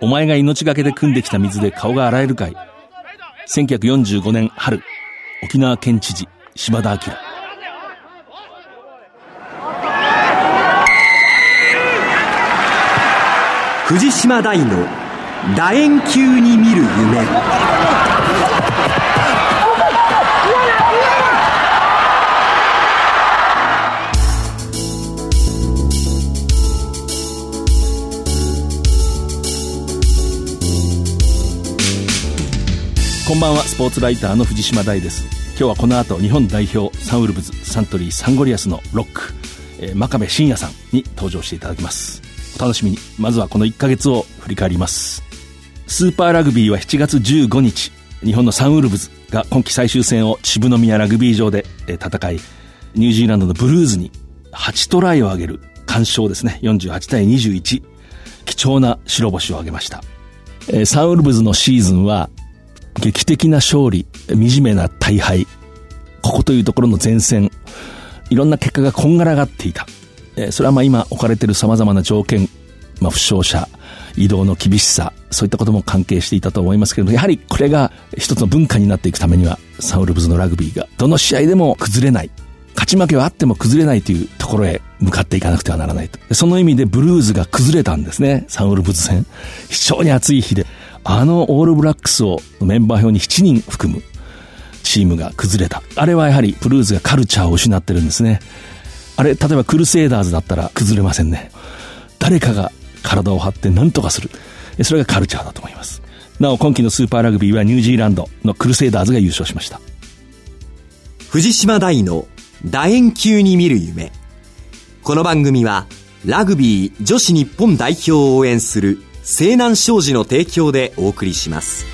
お前が命がけで汲んできた水で顔が洗えるかい。1945年春沖縄県知事島田明。藤島大の楕円球に見る夢。こんばんは。スポーツライターの藤島大です。今日はこの後日本代表サンウルブズサントリーサンゴリアスのロック、えー、真壁真也さんに登場していただきます。お楽しみに。まずはこの1ヶ月を振り返ります。スーパーラグビーは7月15日日本のサンウルブズが今季最終戦を渋宮ラグビー場で戦いニュージーランドのブルーズに8トライを挙げる完勝ですね。48対21貴重な白星を挙げました、サンウルブズのシーズンは劇的な勝利、惨めな大敗、ここというところの前線、いろんな結果がこんがらがっていた。え、それはまあ今置かれている様々な条件、まあ負傷者、移動の厳しさ、そういったことも関係していたと思いますけれども、やはりこれが一つの文化になっていくためには、サウルブズのラグビーがどの試合でも崩れない。勝ち負けはあっても崩れないというところへ向かっていかなくてはならないと。その意味でブルーズが崩れたんですね。サンウルブズ戦。非常に暑い日で。あのオールブラックスをメンバー表に7人含むチームが崩れた。あれはやはりブルーズがカルチャーを失ってるんですね。あれ、例えばクルセイダーズだったら崩れませんね。誰かが体を張って何とかする。それがカルチャーだと思います。なお、今季のスーパーラグビーはニュージーランドのクルセイダーズが優勝しました。藤島大の楕円球に見る夢。この番組は、ラグビー女子日本代表を応援する西南商事の提供でお送りします。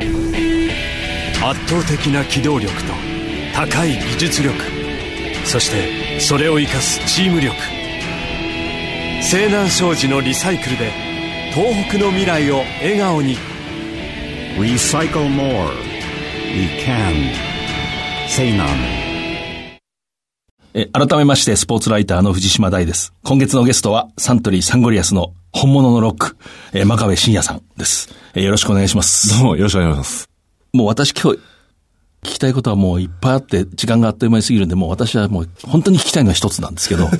圧倒的な機動力と高い技術力そしてそれを生かすチーム力。西南商事のリサイクルで東北の未来を笑顔に「Recycle More」「We Can」西南え改めまして、スポーツライターの藤島大です。今月のゲストは、サントリーサンゴリアスの本物のロック、え真壁真也さんです、えよろしくお願いします。どうもよろしくお願いします。もう私今日、聞きたいことはもういっぱいあって、時間があっという間に過ぎるんで、もう私はもう本当に聞きたいのは一つなんですけど、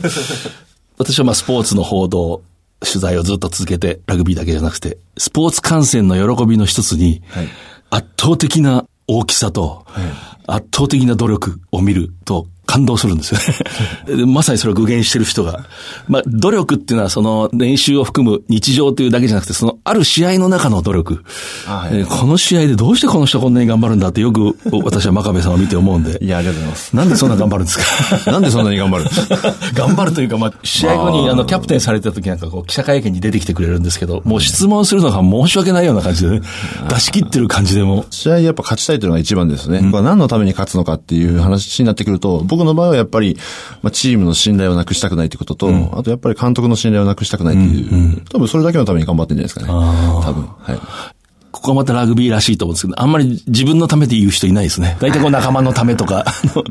私はまあスポーツの報道、取材をずっと続けて、ラグビーだけじゃなくて、スポーツ観戦の喜びの一つに、はい、圧倒的な大きさと、はい、圧倒的な努力を見ると、感動するんですよね。まさにそれを具現してる人が。まあ、努力っていうのはその練習を含む日常というだけじゃなくて、そのある試合の中の努力。はい、この試合でどうしてこの人こんなに頑張るんだってよく 私は真壁さんを見て思うんで。いや、ありがとうございます。なんでそんな頑張るんですか？なんでそんなに頑張る？頑張るというか、まあ、試合後にあの、キャプテンされた時なんかこう、記者会見に出てきてくれるんですけど、もう質問するのが申し訳ないような感じでね、出し切ってる感じでも。試合やっぱ勝ちたいというのが一番ですね。うん、何のために勝つのかっていう話になってくると、僕の場合はやっぱり、まあ、チームの信頼をなくしたくないということと、うん、あとやっぱり監督の信頼をなくしたくないっていう、うんうん、多分それだけのために頑張ってるんじゃないですかね。多分。はい。ここはまたラグビーらしいと思うんですけど、あんまり自分のためで言う人いないですね。大体こう仲間のためとか。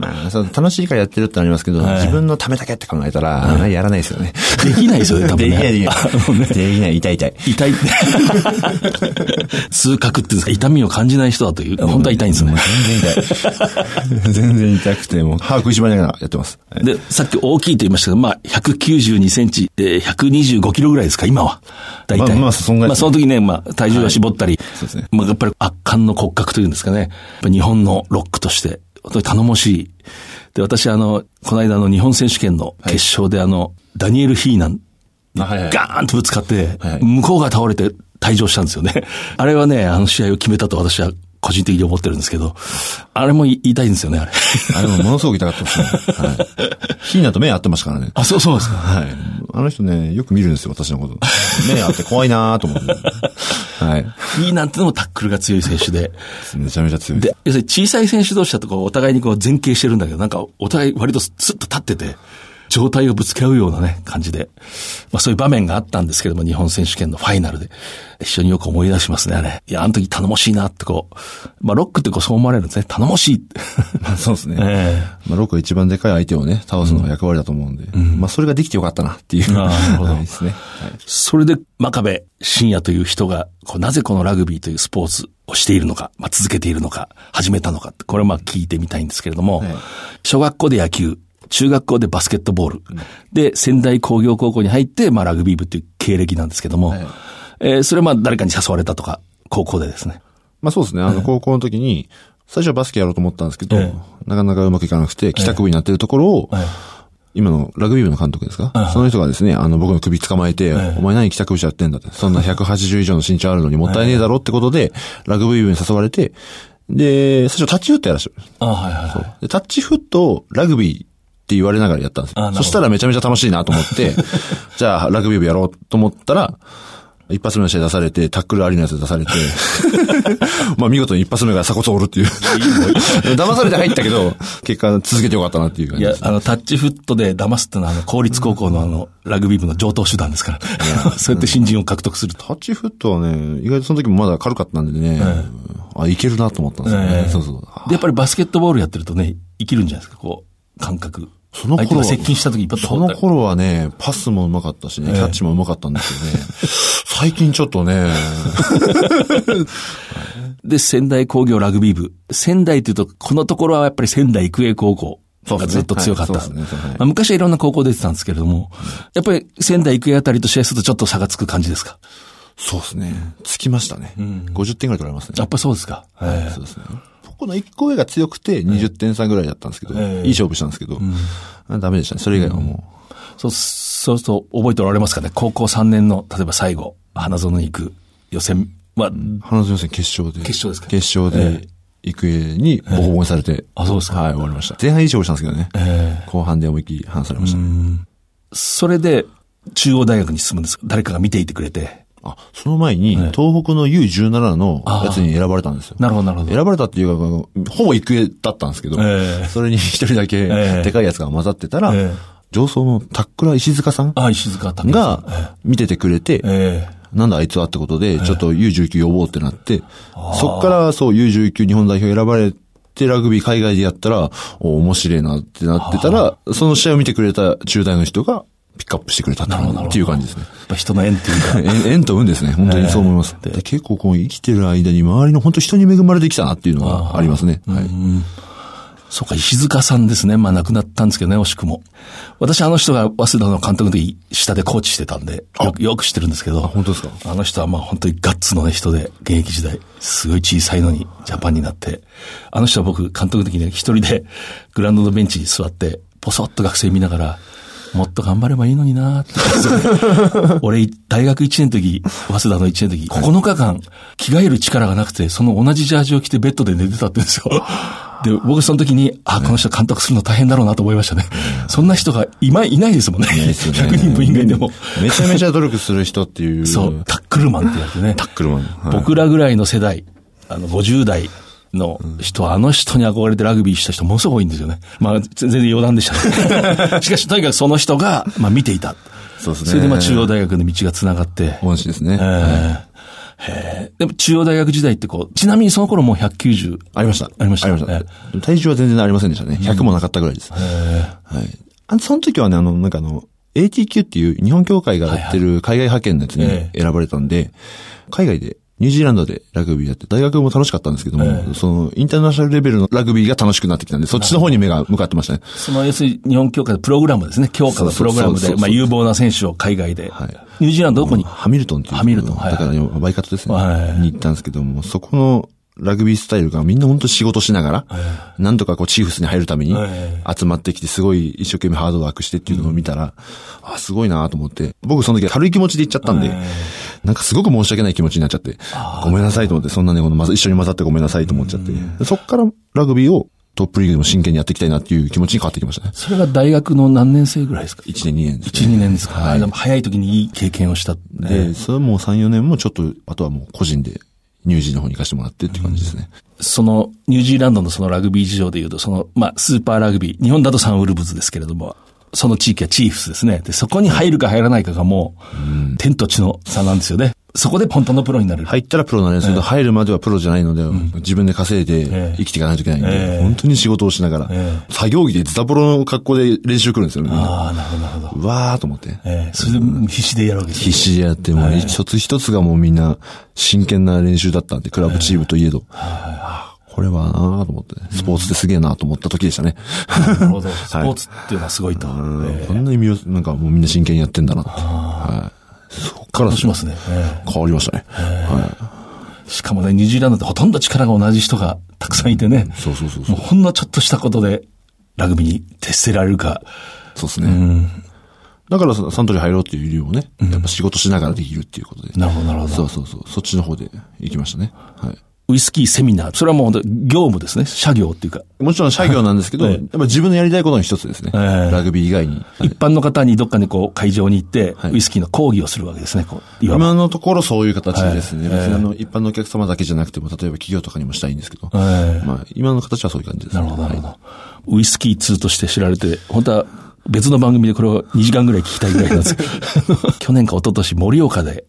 楽しいからやってるってありますけど、はい、自分のためだけって考えたら、はい、やらないですよね。できないですよね、多分ね。できない、できない。できない、痛い痛い。痛い。痛覚っていうんですか、痛みを感じない人だという、本当は痛いんですね。全然痛い。全然痛くて、もう歯食いしばりながらやってます。で、さっき大きいと言いましたけど、まあ、192センチ、えー、125キロぐらいですか、今は。大体。まあ、まあ、そんぐらい。まあ、その時ね、まあ、体重が絞ったり、そうですね。まあ、やっぱり圧巻の骨格というんですかね。日本のロックとして、本当に頼もしい。で、私あの、この間の日本選手権の決勝であの、はい、ダニエル・ヒーナン、ガーンとぶつかって、向こうが倒れて退場したんですよね。あれはね、あの試合を決めたと私は個人的に思ってるんですけど、あれも言いたいんですよね、あれ。あれもものすごく痛かったですね。はい。ヒーナと目合ってましたからね。あ、そうそうですか。はい。あの人ね、よく見るんですよ、私のこと。目合って怖いなと思って。はい。ヒーナってのもタックルが強い選手で。めちゃめちゃ強い。で、要するに小さい選手同士だとこう、お互いにこう前傾してるんだけど、なんかお互い割とスッと立ってて、状態をぶつけ合うようなね、感じで、まあそういう場面があったんですけども、日本選手権のファイナルで、一緒によく思い出しますね、あれ。いや、あの時頼もしいなってこう、まあロックってこうそう思われるんですね。頼もしい そうですね。えまあ、ロックが一番でかい相手をね、倒すのが役割だと思うんで、まあそれができてよかったなっていう。あーなるほどはいですね。はい。それで、真壁真也という人が、こうなぜこのラグビーというスポーツをしているのか、まあ、続けているのか、始めたのかって、これをまあ聞いてみたいんですけれども、はい小学校で野球、中学校でバスケットボール、で、仙台工業高校に入って、まあラグビー部という経歴なんですけども、はいえーそれはまあ誰かに誘われたとか、高校でですね。まあそうですね。あの、高校の時に、最初はバスケやろうと思ったんですけど、えなかなかうまくいかなくて、帰宅部になってるところを、はい今のラグビー部の監督ですか、はいその人がですね、あの、僕の首捕まえて、えお前何帰宅部者やってんだって。そんな180以上の身長あるのにもったいねえだろってことで、ラグビー部に誘われて、で、最初タッチフットやらせてる。あはいはいはい。でタッチフットをラグビーって言われながらやったんですよ。そしたらめちゃめちゃ楽しいなと思って、じゃあラグビー部やろうと思ったら、一発目の試合出されて、タックルありのやつ出されて、まあ見事に一発目が鎖骨折るっていう。騙されて入ったけど、結果続けてよかったなっていう感いやじで、す。あの、タッチフットで騙すってのは、あの、公立高校のあの、ラグビー部の上等手段ですから。そうやって新人を獲得すると。タッチフットはね、意外とその時もまだ軽かったんでね、あ、いけるなと思ったんですよね。ええそうそう。で、やっぱりバスケットボールやってるとね、生きるんじゃないですか、こう、感覚。その頃は接近した時その頃はね、パスもうまかったしね、キャッチもうまかったんですけどね。最近ちょっとね、で、仙台工業ラグビー部。仙台というと、このところはやっぱり仙台育英高校がずっと強かった。ねはいねはいまあ昔はいろんな高校出てたんですけれども、やっぱり仙台育英あたりと試合するとちょっと差がつく感じですか？そうですね。つきましたね。50点ぐらい取られますね。やっぱりそうですか。ええそうですね。ここの1個上が強くて20点差ぐらいだったんですけど、ええいい勝負したんですけど、あダメでしたね。それ以外はもそう、そうすると覚えておられますかね？高校3年の、例えば最後、花園に行く予選は、う、花園予選決勝で。決勝ですか？決勝で、育英にボコボコにされて、あそうですかはい、終わりました。前半いい勝負したんですけどね。え後半で思いっきり離されましたね。それで、中央大学に進むんです。誰かが見ていてくれて。あ、その前に、東北の U17 のやつに選ばれたんですよ。なるほど、なるほど。選ばれたっていうか、ほぼ育英だったんですけど、ええ。それに一人だけええ。でかいやつが混ざってたら、ええ。上層のタックラー石塚さんあ、石塚武さん。が見ててくれて、ええ。なんだあいつはってことで、ちょっと U19 呼ぼうってなって、そっからそう U19 日本代表選ばれてラグビー海外でやったら、お面白いなってなってたら、その試合を見てくれた中大の人がピックアップしてくれたっていう感じですね。やっぱ人の縁っていうか。縁縁と運ですね。本当にそう思います。ええで結構こう生きてる間に周りの本当人に恵まれてきたなっていうのはありますね。はい。そうか、石塚さんですね。まあ亡くなったんですけどね、惜しくも。私あの人が早稲田の監督の時、下でコーチしてたんで、よくよく知ってるんですけど。本当ですか？あの人はまあ本当にガッツのね、人で、現役時代、すごい小さいのにジャパンになって、あの人は僕、監督の時にね、一人でグラウンドのベンチに座って、ポソッと学生見ながら、もっと頑張ればいいのになーって。俺、大学1年の時、早稲田の1年の時、9日間、着替える力がなくて、その同じジャージを着てベッドで寝てたって言うんですよ。で、僕その時に、あ、この人監督するの大変だろうなと思いましたね。そんな人がいまいないですもんね。ね100人部員外でも。めちゃめちゃ努力する人っていう。そう、タックルマンって言われてね。タックルマン。はい僕らぐらいの世代、あの、50代の人は、あの人に憧れてラグビーした人ものすごく多いんですよね。まあ、全然余談でしたね。しかし、とにかくその人が、まあ見ていた。そうですね。それでまあ中央大学の道が繋がって。恩師ですね。えーでも中央大学時代ってこう、ちなみにその頃もう190。ありました。ありましたありました。え体重は全然ありませんでしたね。100もなかったぐらいです。はい。あの、その時はね、あの、なんかあの、ATQ っていう日本協会がやってる海外派遣のやつにえ選ばれたんで、海外で、ニュージーランドでラグビーやって、大学も楽しかったんですけども、その、インターナショナルレベルのラグビーが楽しくなってきたんで、そっちの方に目が向かってましたね。その、要するに日本協会のプログラムですね。強化のプログラムで、まあ有望な選手を海外で。はい。ニュージーランドどこに？ハミルトンっていう。ハミルトン。はい。だから、バイカットですね。はい。に行ったんですけども、そこのラグビースタイルがみんな本当仕事しながら、なんとかこうチーフスに入るためにはい。集まってきて、すごい一生懸命ハードワークしてっていうのを見たら、あ、すごいなと思って、僕その時は軽い気持ちで行っちゃったんで、なんかすごく申し訳ない気持ちになっちゃって、ごめんなさいと思って、そんなね、このまず一緒に混ざってごめんなさいと思っちゃって、でそっからラグビーをトップリーグでも真剣にやっていきたいなっていう気持ちに変わってきましたね。それが大学の何年生ぐらいですか？1年2年です、1、2年ですか、はい。でも早い時にいい経験をした。で、それもう3、4年もちょっと、あとはもう個人でニュージーの方に行かせてもらってっていう感じですね。その、ニュージーランドのそのラグビー事情で言うと、その、まあ、スーパーラグビー、日本だとサンウルブズですけれども、その地域はチーフスですね。で、そこに入るか入らないかがもう、天と地の差なんですよね。そこで本当のプロになる。入ったらプロなんですけど、入るまではプロじゃないので、自分で稼いで生きていかないといけないんで、ええ。本当に仕事をしながら、作業着でズタボロの格好で練習来るんですよ、みんなああ、なるほど、なるほど。うわーと思って。ええ。それで必死でやるわけですよ必死でやって、もう一つ一つがもうみんな真剣な練習だったんで、クラブチームといえど。これはなぁと思って、スポーツってすげえなと思った時でしたね。なるほど。スポーツっていうのはすごいと。うんええこんなに身を、なんかもうみんな真剣にやってんだなと。はい。そっからしますね。え変わりましたね。はえしかもね、ニュージーランドってほとんど力が同じ人がたくさんいてね。い。そうそうそうそう。もうほんのちょっとしたことで、ラグビーに徹せられるか。そうですね。だからサントリー入ろうっていう理由もね、やっぱ仕事しながらできるっていうことで。なるほどなるほどそうそうそう。そっちの方で行きましたね。はい。ウイスキーセミナー。それはもう業務ですね。社業っていうか。もちろん作業なんですけど、ええやっぱ自分のやりたいことの一つですね。ええラグビー以外に。一般の方にどっかにこう会場に行って、はいウイスキーの講義をするわけですね。今のところそういう形ですね。はい別にあの、一般のお客様だけじゃなくても、例えば企業とかにもしたいんですけど。ええまあ、今の形はそういう感じです、ね。なるほど、なるほど。ウイスキー通として知られて、本当は別の番組でこれを2時間ぐらい聞きたいぐらいなんですけど、去年か一昨年盛岡で、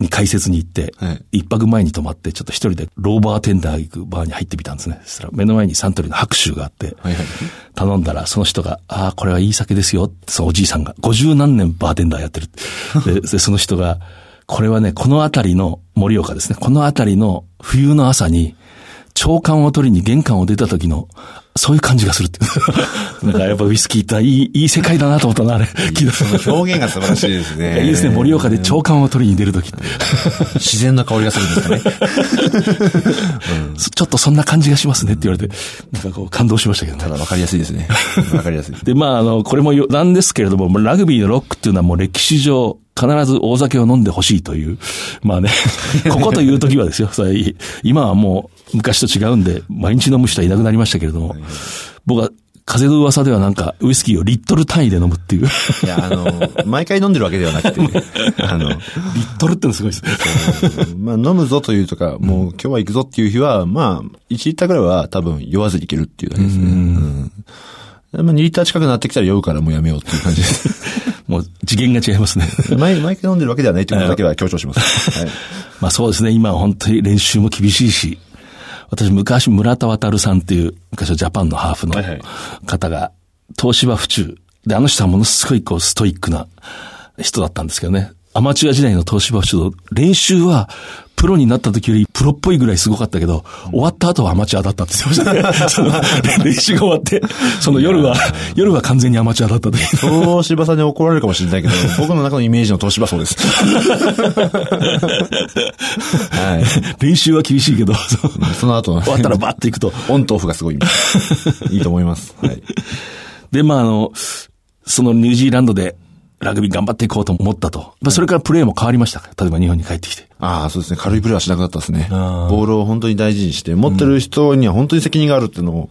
に解説に行って、はい一泊前に泊まって、ちょっと一人でローバーテンダー行くバーに入ってみたんですね。そしたら目の前にサントリーの白州があって、頼んだら、その人が、ああ、これはいい酒ですよって、そのおじいさんが、50何年バーテンダーやってる。で、でその人が、これはね、この辺りの、盛岡ですね、この辺りの冬の朝に、長官を取りに玄関を出た時の、そういう感じがするって。なんかやっぱウイスキーっていい、いい世界だなと思ったな、あれ。その表現が素晴らしいですね。いいですね、盛岡で長官を取りに出る時って。自然な香りがするんですかね。ちょっとそんな感じがしますねって言われて、なんかこう感動しましたけどねた。だ分かりやすいですね。分かりやすい。で、まあ、あの、これも余談ですけれども、ラグビーのロックっていうのはもう歴史上、必ず大酒を飲んでほしいという。まあね、ここという時はですよ。それ今はもう昔と違うんで、毎日飲む人はいなくなりましたけれども、僕は風の噂ではなんか、ウイスキーをリットル単位で飲むっていう。いや、あの、毎回飲んでるわけではなくて、あの、リットルってのすごいですね。まあ飲むぞというとか、もう今日は行くぞっていう日は、まあ、1リッターぐらいは多分酔わずにいけるっていうだけですね。うん。まあ2リッター近くなってきたら酔うからもうやめようっていう感じです。もう次元が違いますね。毎毎回飲んでるわけではないということだけは強調します。はい。まあそうですね、今は本当に練習も厳しいし、私昔村田渡さんっていう、昔はジャパンのハーフの方が、東芝府中。で、あの人はものすごいこうストイックな人だったんですけどね。アマチュア時代の東芝府中の練習は、プロになった時よりプロっぽいぐらいすごかったけど、終わった後はアマチュアだったって言ってましたね。その練習が終わって、その夜は、夜は完全にアマチュアだった時。東芝さんに怒られるかもしれないけど、僕の中のイメージの東芝そうです。はい。練習は厳しいけど、その後は、終わったらバッていくと。オンとオフがすごい。いいと思います。はい。で、まあ、あの、そのニュージーランドでラグビー頑張っていこうと思ったと。まあそれからプレーも変わりましたか例えば日本に帰ってきて。ああ、そうですね。軽いプレーはしなくなったですね。ボールを本当に大事にして、持ってる人には本当に責任があるっていうのを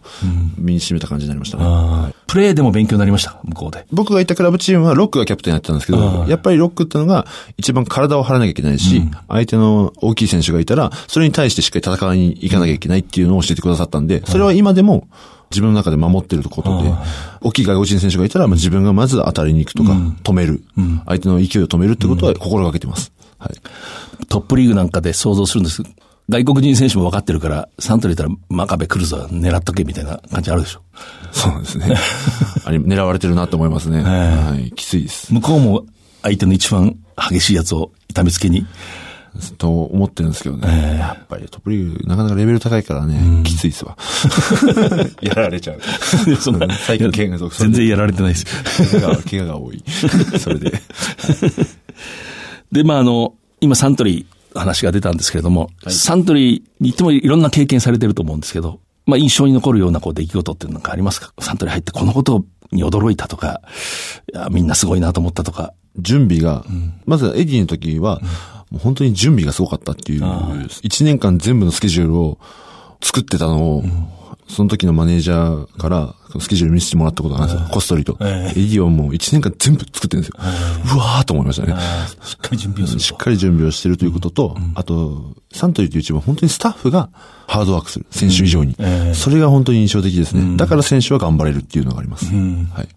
身に染めた感じになりましたね。プレーでも勉強になりました向こうで。僕がいたクラブチームはロックがキャプテンやってたんですけど、やっぱりロックってのが一番体を張らなきゃいけないし、相手の大きい選手がいたら、それに対してしっかり戦いに行かなきゃいけないっていうのを教えてくださったんで、それは今でも自分の中で守ってることで、大きい外国人選手がいたら、まあ自分がまず当たりに行くとか、止める、相手の勢いを止めるってことは心がけてます。はい。トップリーグなんかで想像するんです外国人選手も分かってるから、サントリーいたら真壁来るぞ、狙っとけみたいな感じあるでしょ。そうですね。あれ、狙われてるなと思いますね。はい。きついです。向こうも相手の一番激しいやつを痛めつけに。と思ってるんですけどね。やっぱりトップリーグ、なかなかレベル高いからね、きついですわ。やられちゃう。そんな最近怪我が全然やられてないです。怪我が、怪我が多い。それで。で、まあ、あの、今サントリー話が出たんですけれども、サントリーに行ってもいろんな経験されてると思うんですけど、まあ、印象に残るようなこう出来事っていうのなんかありますか？サントリー入ってこのことに驚いたとか、いやみんなすごいなと思ったとか。準備が、まずエディの時は、もう本当に準備がすごかったっていう、一年間全部のスケジュールを作ってたのを、その時のマネージャーから、スケジュール見せてもらったことがあるんですよ。こっそりと。エディはもう一年間全部作ってるんですよ。うわーと思いましたね。しっかり準備をすると。しっかり準備をしてるということと、あと、サントリーというチームは本当にスタッフがハードワークする。選手以上に。それが本当に印象的ですね。だから選手は頑張れるっていうのがあります。はい。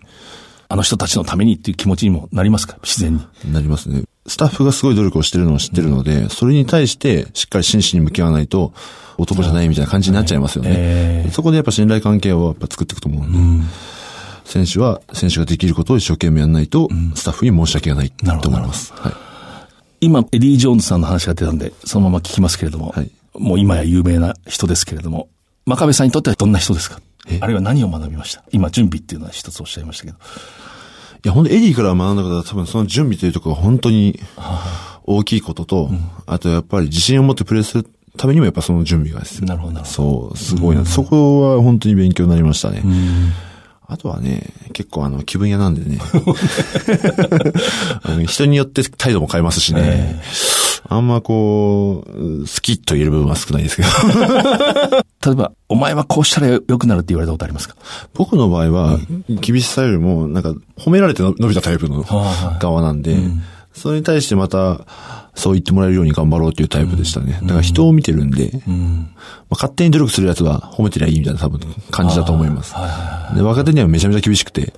あの人たちのためにっていう気持ちにもなりますか？自然に。なりますね。スタッフがすごい努力をしてるのを知ってるので、それに対してしっかり真摯に向き合わないと、男じゃないみたいな感じになっちゃいますよね。えそこでやっぱ信頼関係をやっぱ作っていくと思うんで、選手は選手ができることを一生懸命やらないと、スタッフに申し訳がないと思います。はい。今、エディ・ジョーンズさんの話が出たんで、そのまま聞きますけれども、はいもう今や有名な人ですけれども、真壁さんにとってはどんな人ですか？あるいは何を学びました？今、準備っていうのは一つおっしゃいましたけど。いや、本当エディから学んだことは多分その準備というところが本当に大きいことと、あとやっぱり自信を持ってプレーするためにもやっぱその準備が必要。なるほどなるほどそう、すごいな。そこは本当に勉強になりましたね。あとはね、結構あの、気分屋なんでね。人によって態度も変えますしね。あんまこう、好きと言える部分は少ないですけど。例えば、お前はこうしたら良くなるって言われたことありますか？僕の場合は、厳しさよりも、なんか、褒められての伸びたタイプのはい側なんで、それに対してまた、そう言ってもらえるように頑張ろうっていうタイプでしたね。だから人を見てるんで、まあ、勝手に努力するやつは褒めてりゃいいみたいな多分感じだと思います。で若手にはめちゃめちゃ厳しくて、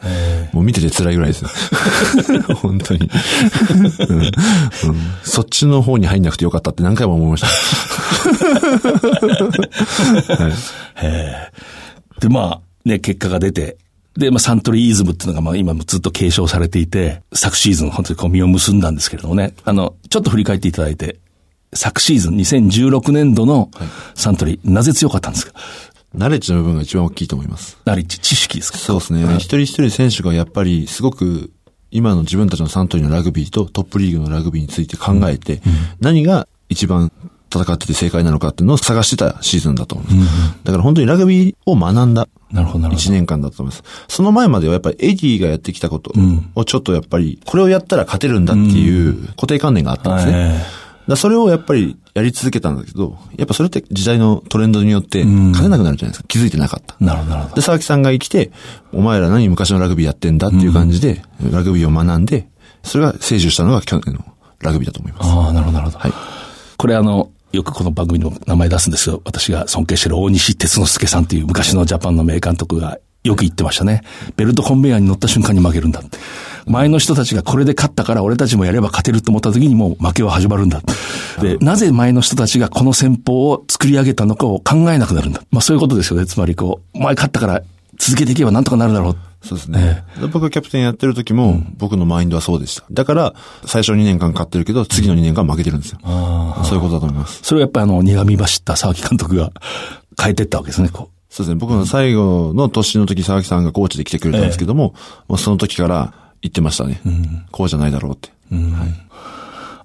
もう見てて辛いぐらいですよ。本当に、うんうんそっちの方に入んなくてよかったって何回も思いました。はいで、まあ、ね、結果が出て、で、まあ、サントリーイズムっていうのが、まあ、今もずっと継承されていて、昨シーズン、本当にこう、実を結んだんですけれどもね、あの、ちょっと振り返っていただいて、昨シーズン、2016年度のサントリー、なぜ強かったんですか？ナレッジの部分が一番大きいと思います。ナリッジ、知識ですか？そうですね。一人一人選手がやっぱりすごく今の自分たちのサントリーのラグビーとトップリーグのラグビーについて考えて、何が一番戦ってて正解なのかっていうのを探してたシーズンだと思います。だから本当にラグビーを学んだなるほど、なるほ一年間だと思います。その前まではやっぱりエディがやってきたことをちょっとやっぱり、これをやったら勝てるんだっていう固定観念があったんですね。はいだそれをやっぱりやり続けたんだけど、やっぱそれって時代のトレンドによって勝てなくなるじゃないですか。気づいてなかった。ど。なるほど、なるほど。で、沢木さんが生きて、お前ら何昔のラグビーやってんだっていう感じで、ラグビーを学んで、それが成就したのが去年のラグビーだと思います。ああ、なるほど、なるほど。はい。これあの、よくこの番組の名前出すんですよ。私が尊敬してる大西哲之助さんという昔のジャパンの名監督がよく言ってましたね。ベルトコンベヤーに乗った瞬間に負けるんだって。前の人たちがこれで勝ったから俺たちもやれば勝てると思った時にもう負けは始まるんだ。で、なぜ前の人たちがこの戦法を作り上げたのかを考えなくなるんだ。まあそういうことですよね。つまりこう、前勝ったから続けていけばなんとかなるだろう。そうですね。で僕がキャプテンやってる時も、僕のマインドはそうでした。だから、最初2年間勝ってるけど、次の2年間負けてるんですよ。そういうことだと思います。それをやっぱりあの、苦み走った沢木監督が変えてったわけですね、こう。そうですね。僕の最後の年の時、沢木さんがコーチで来てくれたんですけども、もうその時から言ってましたね。こうじゃないだろうって。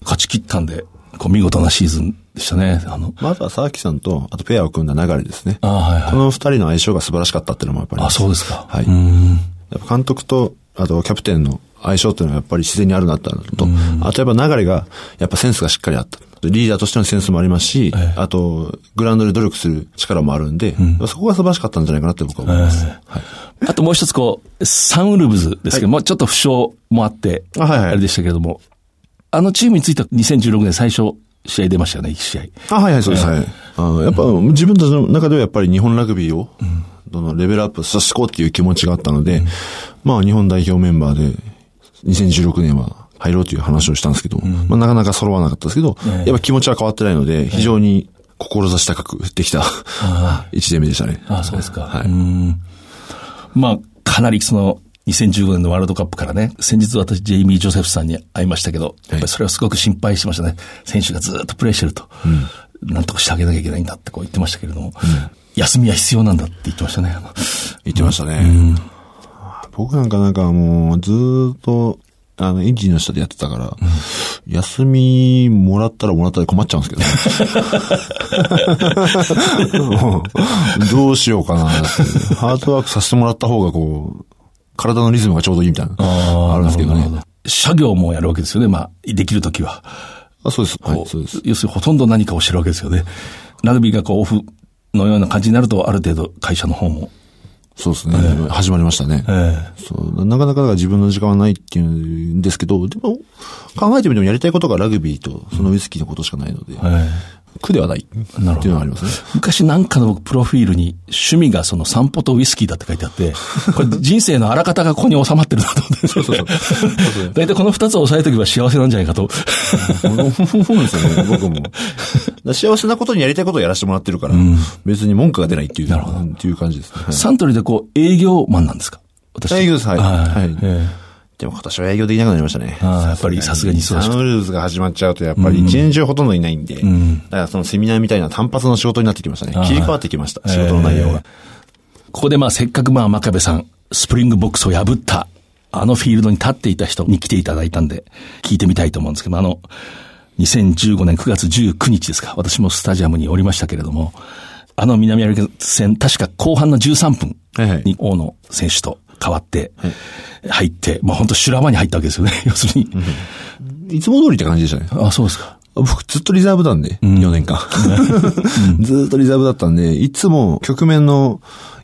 勝ち切ったんで、こう見事なシーズンでしたね。あの、まずは沢木さんと、あとペアを組んだ流れですね。あはいはいこの二人の相性が素晴らしかったっていうのもやっぱり。あ、そうですか。はい。うん。やっぱ監督と、あとキャプテンの相性っていうのはやっぱり自然にあるなってのと、あとやっぱ流れが、やっぱセンスがしっかりあった。リーダーとしてのセンスもありますし、ええあと、グラウンドで努力する力もあるんで、そこが素晴らしかったんじゃないかなって僕は思います。はい。あともう一つこう、サンウルブズですけども、ちょっと負傷もあって、あはいはいあれでしたけれども、あのチームについては2016年最初試合出ましたよね、1試合。あ、はいはい、そうです。はい。あの、やっぱ、自分たちの中ではやっぱり日本ラグビーを、どのレベルアップさせていこうっていう気持ちがあったので、まあ日本代表メンバーで、2016年は入ろうという話をしたんですけど、まあなかなか揃わなかったですけど、やっぱ気持ちは変わってないので、非常に志高くできた一年目でしたね。あそうですか。はい。うんまあ、かなりその、2015年のワールドカップからね、先日私、ジェイミー・ジョセフさんに会いましたけど、やっぱりそれはすごく心配してましたね。選手がずっとプレーしてると、なんとかしてあげなきゃいけないんだってこう言ってましたけれども、休みは必要なんだって言ってましたね。あの言ってましたね。僕なんかなんかもうずーっと、あの、エンジンの下でやってたから、休みもらったらもらったら困っちゃうんですけど、もうどうしようかな。ハードワークさせてもらった方がこう、体のリズムがちょうどいいみたいな、あるんですけどね。ど作業もやるわけですよね。まあ、できるときは。あそうです。はいそうです。要するにほとんど何かをしてるわけですよね。ラグビーがこうオフのような感じになると、ある程度会社の方も。そうですね。始まりましたね。えそう。なかなか自分の時間はないっていうんですけど、でも、考えてみてもやりたいことがラグビーとそのウイスキーのことしかないので、ええ苦ではない。なるほどっていうのがありますね。昔なんかの僕、プロフィールに趣味がその散歩とウイスキーだって書いてあって、これ人生のあらかたがここに収まってるなと思って。そうそうそう。大体この二つを押さえとけば幸せなんじゃないかと。思うんですよね、僕も。幸せなことにやりたいことをやらせてもらってるから、別に文句が出ないっていう、っていう感じですね。はいサントリーでこう、営業マンなんですか？私。営業ですはいはいえでも今年は営業できなくなりましたね。ああやっぱりさすがに。忙しくてサンウルブズが始まっちゃうと、やっぱり一年中ほとんどいないんで、だからそのセミナーみたいな単発の仕事になってきました。ね。切り替わってきました、仕事の内容が。ここでまあせっかくまあ真壁さん、スプリングボックスを破った、あのフィールドに立っていた人に来ていただいたんで、聞いてみたいと思うんですけど、あの、2015年9月19日ですか、私もスタジアムにおりましたけれども、あの南アフリカ戦、確か後半の13分に大野選手と変わって、入って、まあ本当修羅場に入ったわけですよね、要するに。いつも通りって感じでしたね。あ、そうですか。僕ずっとリザーブなんで、4年間。ずっとリザーブだったんで、いつも局面の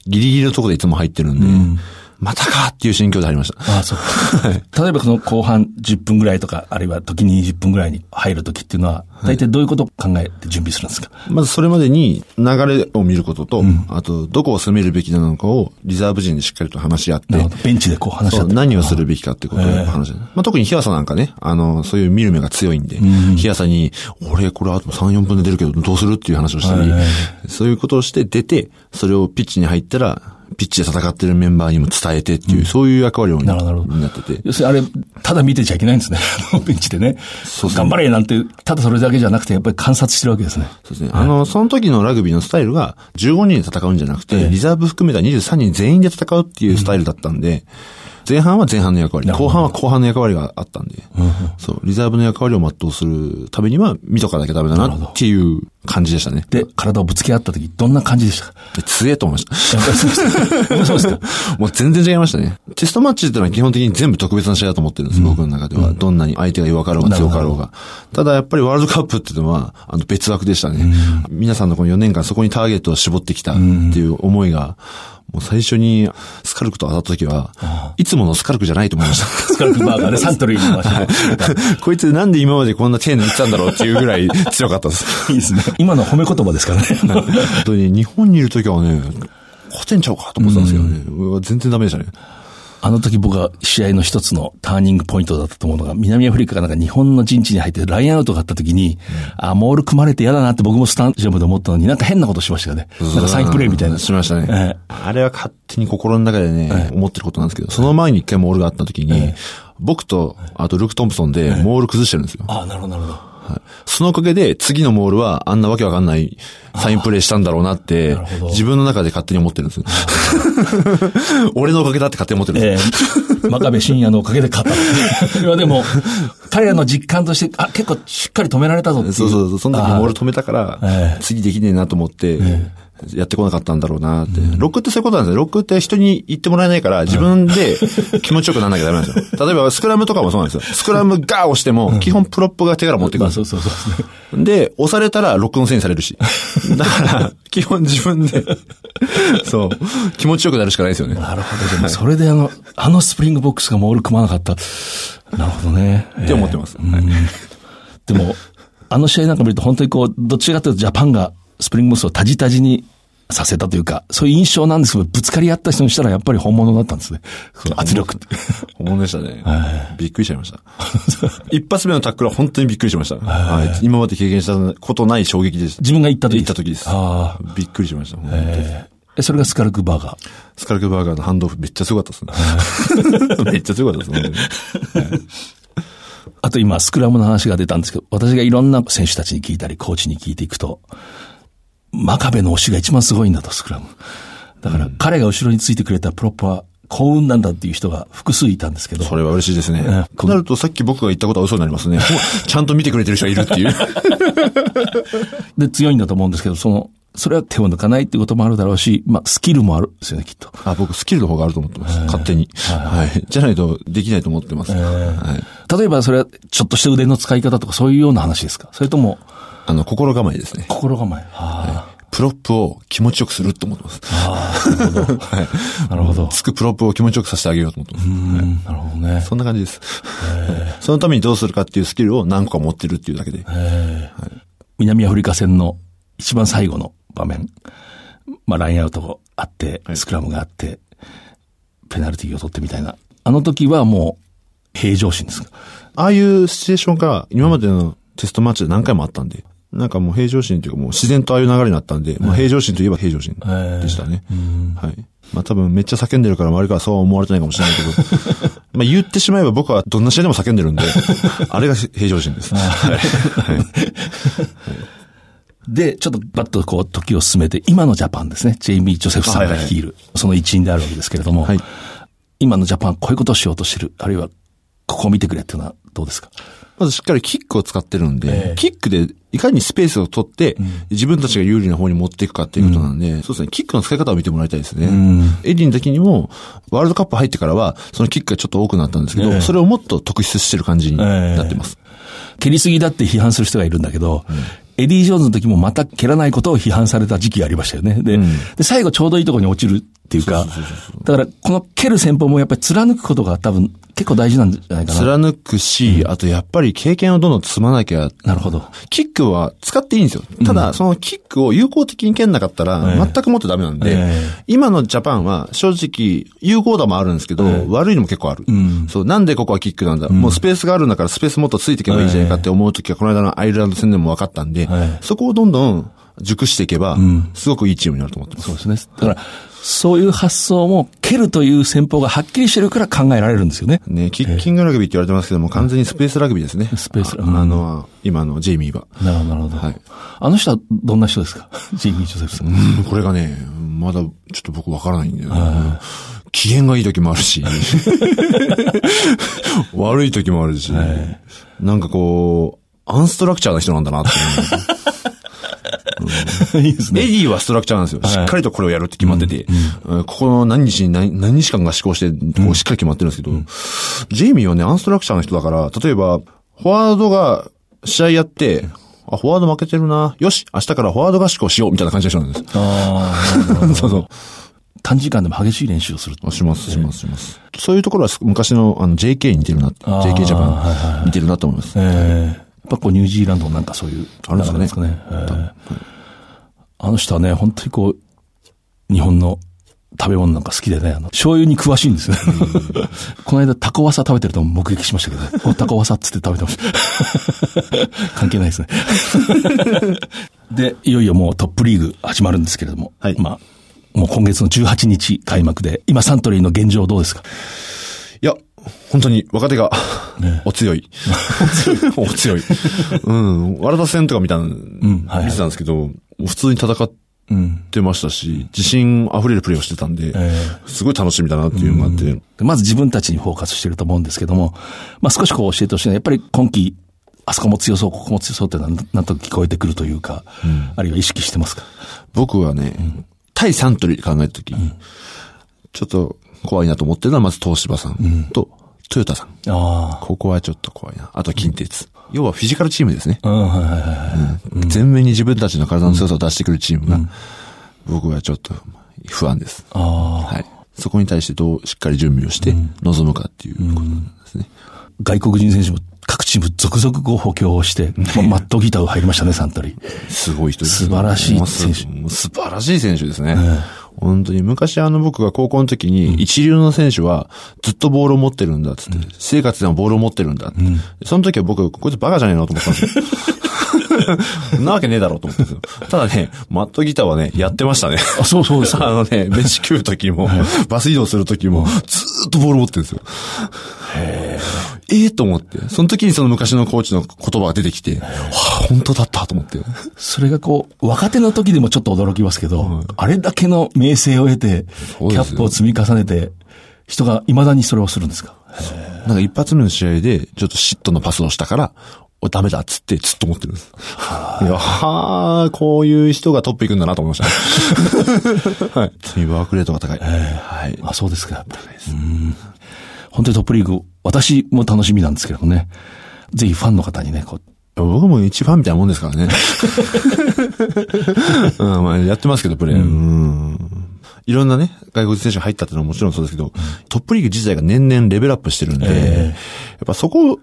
ギリギリのところでいつも入ってるんで、またかっていう心境でありました。あそうか。例えばその後半10分ぐらいとか、あるいは時に20分ぐらいに入る時っていうのは、大体どういうことを考えて準備するんですか、まずそれまでに流れを見ることと、あと、どこを攻めるべきなのかをリザーブ陣でしっかりと話し合って。ベンチでこう話し合って。そう何をするべきかってことを話し合う。まあ、特に日朝なんかね、あの、そういう見る目が強いんで、日朝に、俺これあと3、4分で出るけどどうするっていう話をしたり、そういうことをして出て、それをピッチに入ったら、ピッチで戦ってるメンバーにも伝えてっていう、そういう役割をなってて。要するにあれ、ただ見てちゃいけないんですね。ベンチでね。頑張れなんて、ただそれだけじゃなくて、やっぱり観察してるわけですね。そうですね。あの、その時のラグビーのスタイルが15人で戦うんじゃなくて、リザーブ含めた23人全員で戦うっていうスタイルだったんで、前半は前半の役割、後半は後半の役割があったんで、そう、リザーブの役割を全うするためには見とかなきゃダメだなっていう感じでしたね。で、体をぶつけ合った時、どんな感じでした？かで強えと思いました。そうですか。もう全然違いましたね。テストマッチっていうのは基本的に全部特別な試合だと思ってるんです、僕の中では。どんなに相手が弱かろうが強かろうが。ただやっぱりワールドカップっていうのは、あの別枠でしたね。皆さんのこの4年間そこにターゲットを絞ってきたっていう思いが、もう最初にスカルクと当たった時は、いつものスカルクじゃないと思いました。スカルクバーガーでサントリーの場所。こいつなんで今までこんな手抜いてたんだろうっていうぐらい強かったです。いいですね。今の褒め言葉ですからね。本当に日本にいる時はね、勝てんちゃうかと思ってたんですけどね。全然ダメでしたね。あの時僕が試合の一つのターニングポイントだったと思うのが、南アフリカがなんか日本の陣地に入ってラインアウトがあった時に、あ、モール組まれて嫌だなって僕もスタジアムで思ったのに、なんか変なことしましたよね。なんかサインプレーみたいな。しましたね。ええあれは勝手に心の中でね、思ってることなんですけど、その前に一回モールがあった時に、僕と、あとルーク・トンプソンでモール崩してるんですよ。あなるほど、なるほど。はいそのおかげで、次のモールはあんなわけわかんないサインプレーしたんだろうなって自分の中で勝手に思ってるんですよ。俺のおかげだって勝手に思ってるんですよ。ええ真壁真也のおかげで勝った。それはでも、彼らの実感として、あ、結構しっかり止められたぞって。そうそうそう。その時モール止めたからええ、次できねえなと思って、やってこなかったんだろうなって。ロックってそういうことなんですよ。ロックって人に言ってもらえないから、自分で気持ちよくならなきゃダメなんですよ。例えば、スクラムとかもそうなんですよ。スクラムガー押しても、基本プロップが手から持ってくるそうそうそうで押されたらロックのせいにされるし。だから、基本自分で、そう、気持ちよくなるしかないですよね。なるほど。でも、それであの、あのスプリングボックスがモール組まなかった。なるほどね。って思ってます。はいでも、あの試合なんか見ると本当にこう、どっちかというとジャパンがスプリングボックスをタジタジにさせたというか、そういう印象なんですけど、ぶつかり合った人にしたらやっぱり本物だったんですね。その圧力って。本物でしたね。びっくりしちゃいました。一発目のタックルは本当にびっくりしました。はい。今まで経験したことない衝撃でした。自分が行った時行った時です。あびっくりしました。本当にええそれがスカルクバーガー。スカルクバーガーのハンドオフめっちゃ強かったですね。めっちゃ強かったですね。あと今、スクラムの話が出たんですけど、私がいろんな選手たちに聞いたり、コーチに聞いていくと、真壁の推しが一番すごいんだと、スクラム。だから、彼が後ろについてくれたプロップは幸運なんだっていう人が複数いたんですけど。それは嬉しいですね。ええとなるとさっき僕が言ったことは嘘になりますね。ほちゃんと見てくれてる人がいるっていう。で、強いんだと思うんですけど、その、それは手を抜かないっていうこともあるだろうし、まあ、スキルもあるんですよね、きっと。あ、僕スキルの方があると思ってます。勝手に。はい。じゃないとできないと思ってます。はい。例えばそれは、ちょっとした腕の使い方とかそういうような話ですか？それとも、あの、心構えですね。心構え。あプロップを気持ちよくすると思ってます。あ、なるほど。はい。なるほど。つくプロップを気持ちよくさせてあげようと思ってます。うん、なるほどね。そんな感じです。そのためにどうするかっていうスキルを何個か持ってるっていうだけで。南アフリカ戦の一番最後の場面、まあ、ラインアウトがあって、スクラムがあって、ペナルティーを取ってみたいな。あの時はもう、平常心ですか？ああいうシチュエーションが今までのテストマッチで何回もあったんで、なんかもう平常心というかもう自然とああいう流れになったんで、まあ平常心といえば平常心でしたね。はい。まあ多分めっちゃ叫んでるから周りからそうは思われてないかもしれないけど、まあ言ってしまえば僕はどんな試合でも叫んでるんで、あれが平常心です。はいで、ちょっとバッとこう時を進めて、今のジャパンですね。ジェイミー・ジョセフさんが率いる、その一員であるわけですけれども、はい今のジャパンこういうことをしようとしてる、あるいはここを見てくれっていうのはどうですか？まずしっかりキックを使ってるんで、ええ。キックでいかにスペースを取って、自分たちが有利な方に持っていくかっていうことなんで、そうですね、キックの使い方を見てもらいたいですね。エディの時にも、ワールドカップ入ってからは、そのキックがちょっと多くなったんですけど、ええ。それをもっと特筆してる感じになってます。蹴りすぎだって批判する人がいるんだけど、エディ・ジョーンズの時もまた蹴らないことを批判された時期がありましたよね。で、で最後ちょうどいいところに落ちるっていうか、だからこの蹴る戦法もやっぱり貫くことが多分結構大事なんじゃないかな。貫くし、あとやっぱり経験をどんどん積まなきゃ。なるほど。キックは使っていいんですよ。ただ、そのキックを有効的に蹴んなかったら、全くもってダメなんで、え今のジャパンは正直、有効打もあるんですけど、悪いのも結構ある。そう、なんでここはキックなんだ、もうスペースがあるんだからスペースもっとついていけばいいじゃないかって思うときは、この間のアイルランド戦でも分かったんで、はいそこをどんどん熟していけば、すごくいいチームになると思ってます。そうですね。だから、そういう発想も蹴るという戦法がはっきりしてるから考えられるんですよね。ね、キッキングラグビーって言われてますけども、完全にスペースラグビーですね。スペースああの、今のジェイミーは。なるほど、なるほど。はいあの人はどんな人ですか？ジェイミー・ジョセフさん。うんこれがね、まだちょっと僕わからないんだよね。機嫌がいい時もあるし、悪い時もあるし、なんかこう、アンストラクチャーな人なんだなって思う。いいですエディはストラクチャーなんですよ。しっかりとこれをやるって決まってて、うんここの何日に何何日間が思考して、こうしっかり決まってるんですけど、ジェイミーはね、アンストラクチャーの人だから、例えば、フォワードが試合やって、あ、フォワード負けてるな。よし、明日からフォワード合宿をしようみたいな感じの人なんです。ああ、そうそう。短時間でも激しい練習をする。あします、します、します。そういうところは昔のあの JK に似てるな、JK ジャパン似てるなと思います。ええやっぱこうニュージーランドのなんかそういう、あるんですかね流れええあの人はね、本当にこう、日本の食べ物なんか好きでね、あの、醤油に詳しいんですよ。この間タコワサ食べてると目撃しましたけど、ね、おタコワサっつって食べてました。関係ないですね。で、いよいよもうトップリーグ始まるんですけれども、はいまあ、もう今月の18日開幕で、今サントリーの現状どうですか？いや、本当に若手が、お強い。お強い。うん。ワラダ戦とか見たん、はいはい見てたんですけど、普通に戦っうん。てましたし、自信溢れるプレーをしてたんで、えすごい楽しみだなっていうのがあって、でまず自分たちにフォーカスしてると思うんですけども、まあ少しこう教えてほしい。のは、やっぱり今季、あそこも強そう、ここも強そうっていうのはなんと聞こえてくるというか、あるいは意識してますか？僕はね、対サントリーで考えたとき、ちょっと怖いなと思ってるのは、まず東芝さんと、トヨタさん。あここはちょっと怖いな。あと近鉄。要はフィジカルチームですね。あ。うん、はいはいはいはい。全面に自分たちの体の強さを出してくるチームが、僕はちょっと不安です。ああ。はい。そこに対してどうしっかり準備をして臨むかっていうことなんですね。外国人選手も各チーム続々こう補強をして、まあマットギターを入りましたね、サントリー。すごい人です。素晴らしい選手素晴らしい選手ですね。本当に昔あの僕が高校の時に一流の選手はずっとボールを持ってるんだっつって、生活でもボールを持ってるんだって。その時は僕、こいつバカじゃねえのと思ったんですよ。なわけねえだろうと思ったんですよ。ただね、マットギターはね、やってましたね。あ、そうそうですあよ。のね、飯食う時も、バス移動する時も、ずーっとボール持ってるんですよ。ええと思って。その時にその昔のコーチの言葉が出てきて、わあ、本当だったと思って。それがこう、若手の時でもちょっと驚きますけど、あれだけの名声を得て、キャップを積み重ねて、人が未だにそれをするんですか？なんか一発目の試合で、ちょっと嫉妬のパスをしたから、お、ダメだっつって、ずっと思ってるんです。いや、はあ、こういう人がトップ行くんだなと思いました。はい。とにワークレートが高い。はい。あ、そうですか。やっぱりうん本当にトップリーグ、私も楽しみなんですけどもね。ぜひファンの方にね、こう、僕も一ファンみたいなもんですからね。うん、まあ、やってますけど、プレー。うん。いろんなね、外国人選手が入ったってのはもちろんそうですけど、トップリーグ自体が年々レベルアップしてるんで、やっぱそこ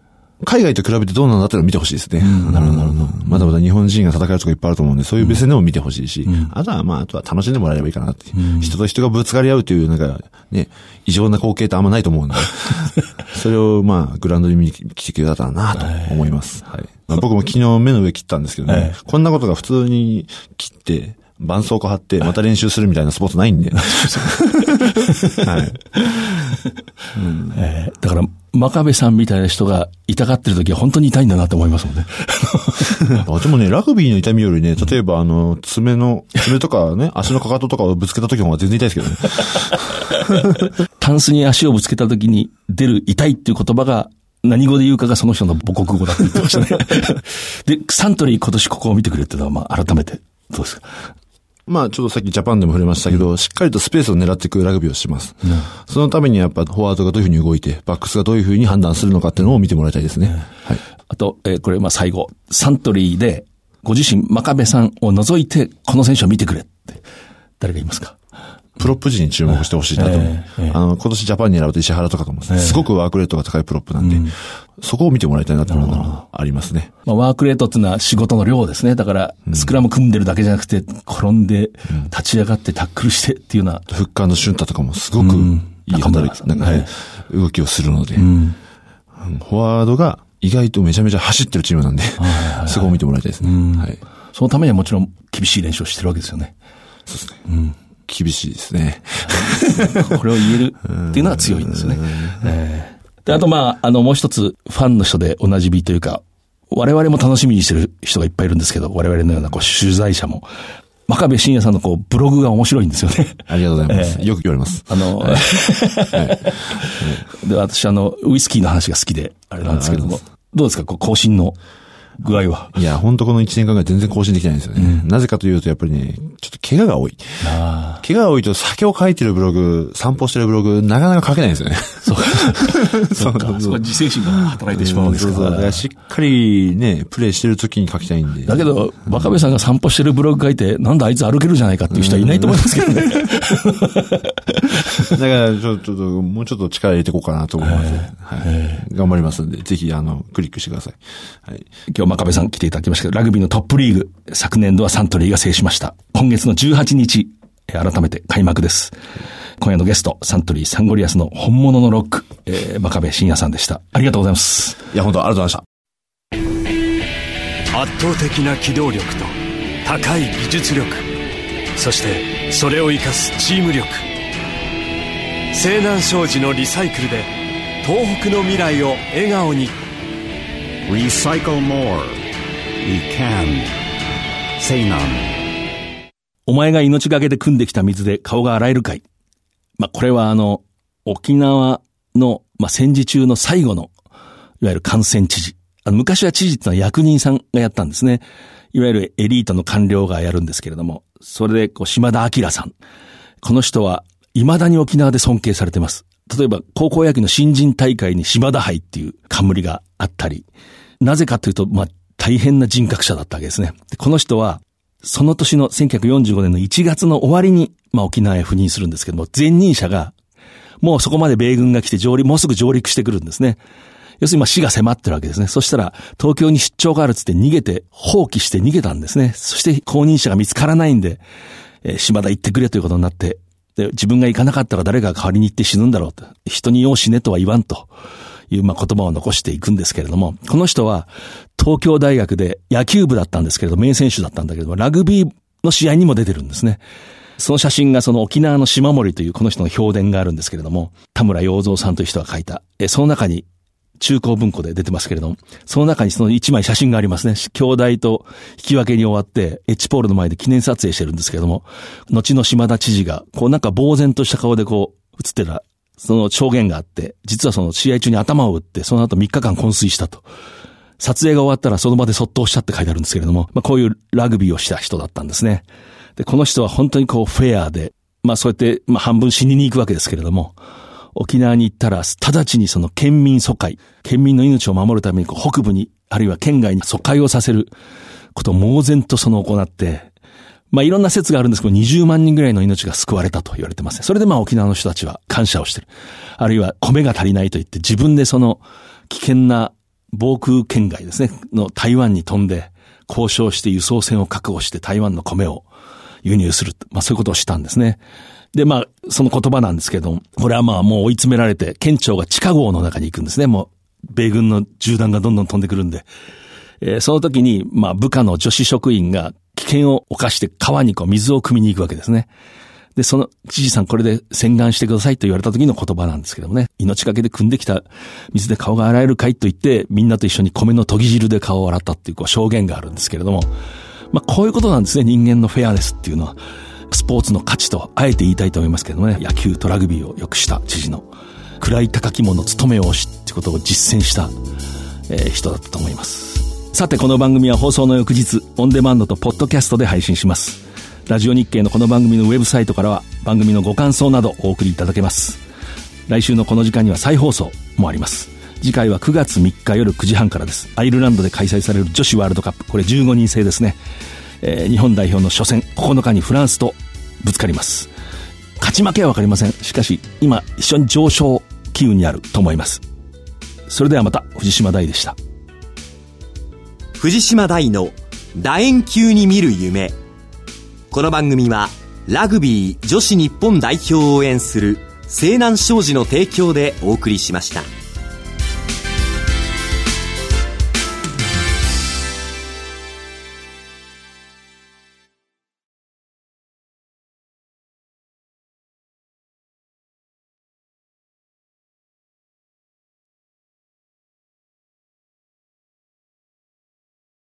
海外と比べてどうなんだっていうのを見てほしいですね。なるほど、なるほど。まだまだ日本人が戦うとこいっぱいあると思うんで、そういう目線でも見てほしいし、あとはまあ、あとは楽しんでもらえればいいかなって。人と人がぶつかり合うという、なんか、ね、異常な光景ってあんまないと思うんで、それをまあ、グラウンドに見に来てくれたらなと思います。はい。まあ、僕も昨日目の上切ったんですけどね、こんなことが普通に切って、絆創膏貼って、また練習するみたいなスポーツないんで。はい。えーだから、真壁さんみたいな人が痛がってる時は本当に痛いんだなって思いますもんね。あでもね、ラグビーの痛みよりね、例えばあの、爪の、爪とかね、足のかかととかをぶつけた時の方が全然痛いですけどね。タンスに足をぶつけた時に出る痛いっていう言葉が何語で言うかがその人の母国語だって言ってましたね。で、サントリー今年ここを見てくれっていうのは、まあ改めて、どうですか？まあ、ちょっとさっきジャパンでも触れましたけど、しっかりとスペースを狙っていくラグビーをします。そのためにやっぱフォワードがどういうふうに動いて、バックスがどういうふうに判断するのかっていうのを見てもらいたいですね。はい。あと、えーこれ、まあ最後、サントリーで、ご自身、真壁さんを除いて、この選手を見てくれって、誰が言いますか？プロップ的に注目してほしいなと思う。ええええあの、今年ジャパンに選ぶと石原とかと思うんです、すごくワークレートが高いプロップなんで、そこを見てもらいたいなっていうのがありますね。まあ、ワークレートっていうのは仕事の量ですね。だから、スクラム組んでるだけじゃなくて、転んで、立ち上がってタックルしてっていうような、フッカーの瞬太とかもすごくいい働き、なんかね、動きをするので、うん。フォワードが意外とめちゃめちゃ走ってるチームなんで、そこを見てもらいたいですね。はい。そのためにはもちろん厳しい練習をしてるわけですよね。厳しいですね。これを言えるっていうのは強いんですよね。えーで、あとまあ、あの、もう一つ、ファンの人でおなじみというか、我々も楽しみにしてる人がいっぱいいるんですけど、我々のようなこう取材者も、真壁真也さんのこう、ブログが面白いんですよね。ありがとうございます。よく言われます。あの、で、私あの、ウイスキーの話が好きで、あれなんですけども、どうですか、こう、更新の具合は。いや、本当この1年間ぐらい全然更新できないんですよね。なぜかというと、やっぱりね、ちょっと怪我が多い。あ怪我が多いと酒を書いてるブログ、散歩してるブログ、なかなか書けないんですよね。そう か。そうか。そこは自制心が働いてしまうんですから。そうそうだからしっかりね、プレイしてる時に書きたいんで。だけど、真壁さんが散歩してるブログ書いて、なんだあいつ歩けるじゃないかっていう人はいないと思いますけどね。だから、ちょっと、もうちょっと力入れていこうかなと思います。はい。頑張りますんで、ぜひ、あの、クリックしてください。はい。今日真壁さん来ていただきましたけど、ラグビーのトップリーグ、昨年度はサントリーが制しました。今月の18日、えー改めて開幕です。今夜のゲスト、サントリーサンゴリアスの本物のロック、えー、真壁真也さんでした。ありがとうございます。いや、本当ありがとうございました。圧倒的な機動力と高い技術力そしてそれを生かすチーム力西南商事のリサイクルで東北の未来を笑顔に Recycle more. We can. Say none. お前が命がけで汲んできた水で顔が洗えるかい？まあ、これはあの、沖縄の、まあ、戦時中の最後の、いわゆる感染知事。あの昔は知事ってのは役人さんがやったんですね。いわゆるエリートの官僚がやるんですけれども、それで、こう、島田明さん。この人は、未だに沖縄で尊敬されてます。例えば、高校野球の新人大会に島田杯っていう冠があったり、なぜかというと、まあ、大変な人格者だったわけですね。この人は、その年の1945年の1月の終わりに、まあ、沖縄へ赴任するんですけども、前任者が、もうそこまで米軍が来て上陸、もうすぐ上陸してくるんですね。要するにま死が迫ってるわけですね。そしたら、東京に出張があるつって逃げて、放棄して逃げたんですね。そして後任者が見つからないんで、えー島田行ってくれということになって、で、自分が行かなかったら誰が代わりに行って死ぬんだろうと。人によう死ねとは言わんという、まあ、言葉を残していくんですけれども、この人は東京大学で野球部だったんですけれど、名選手だったんだけども、ラグビーの試合にも出てるんですね。その写真がその沖縄の島森というこの人の評伝があるんですけれども、田村洋三さんという人が書いた、えその中に中高文庫で出てますけれども、その中にその一枚写真がありますね。兄弟と引き分けに終わって、エッチポールの前で記念撮影してるんですけれども、後の島田知事が、こうなんか呆然とした顔でこう映ってた、その証言があって、実はその試合中に頭を打って、その後3日間昏睡したと。撮影が終わったらその場でそっとしたって書いてあるんですけれども、まあこういうラグビーをした人だったんですね。で、この人は本当にこうフェアで、まあそうやって、まあ半分死にに行くわけですけれども、沖縄に行ったら、直ちにその県民疎開、県民の命を守るために北部に、あるいは県外に疎開をさせることを猛然とその行って、まあいろんな説があるんですけど、20万人ぐらいの命が救われたと言われてますね。それでまあ沖縄の人たちは感謝をしてる。あるいは米が足りないと言って自分でその危険な防空圏外ですね、の台湾に飛んで、交渉して輸送船を確保して台湾の米を輸入する。まあそういうことをしたんですね。で、まあ、その言葉なんですけど、これはまあもう追い詰められて、県庁が地下壕の中に行くんですね。もう、米軍の銃弾がどんどん飛んでくるんで。えー、その時に、まあ部下の女子職員が危険を冒して川にこう水を汲みに行くわけですね。で、その、知事さんこれで洗顔してくださいと言われた時の言葉なんですけどもね、命がけで汲んできた水で顔が洗えるかいと言って、みんなと一緒に米の研ぎ汁で顔を洗ったっていうこう証言があるんですけれども、まあこういうことなんですね、人間のフェアネスっていうのは。スポーツの価値とあえて言いたいと思いますけどね、野球とラグビーを良くした知事の、暗い高き者務めをしってことを実践した、えー、人だったと思います。さて、この番組は放送の翌日、オンデマンドとポッドキャストで配信します。ラジオ日経のこの番組のウェブサイトからは番組のご感想などお送りいただけます。来週のこの時間には再放送もあります。次回は9月3日夜9時半からです。アイルランドで開催される女子ワールドカップ。これ15人制ですね。えー、日本代表の初戦9日にフランスとぶつかります。勝ち負けはわかりません。しかし、今一緒に上昇機運にあると思います。それではまた、藤島大でした。藤島大の楕円球に見る夢。この番組はラグビー女子日本代表を応援する西南商事の提供でお送りしました。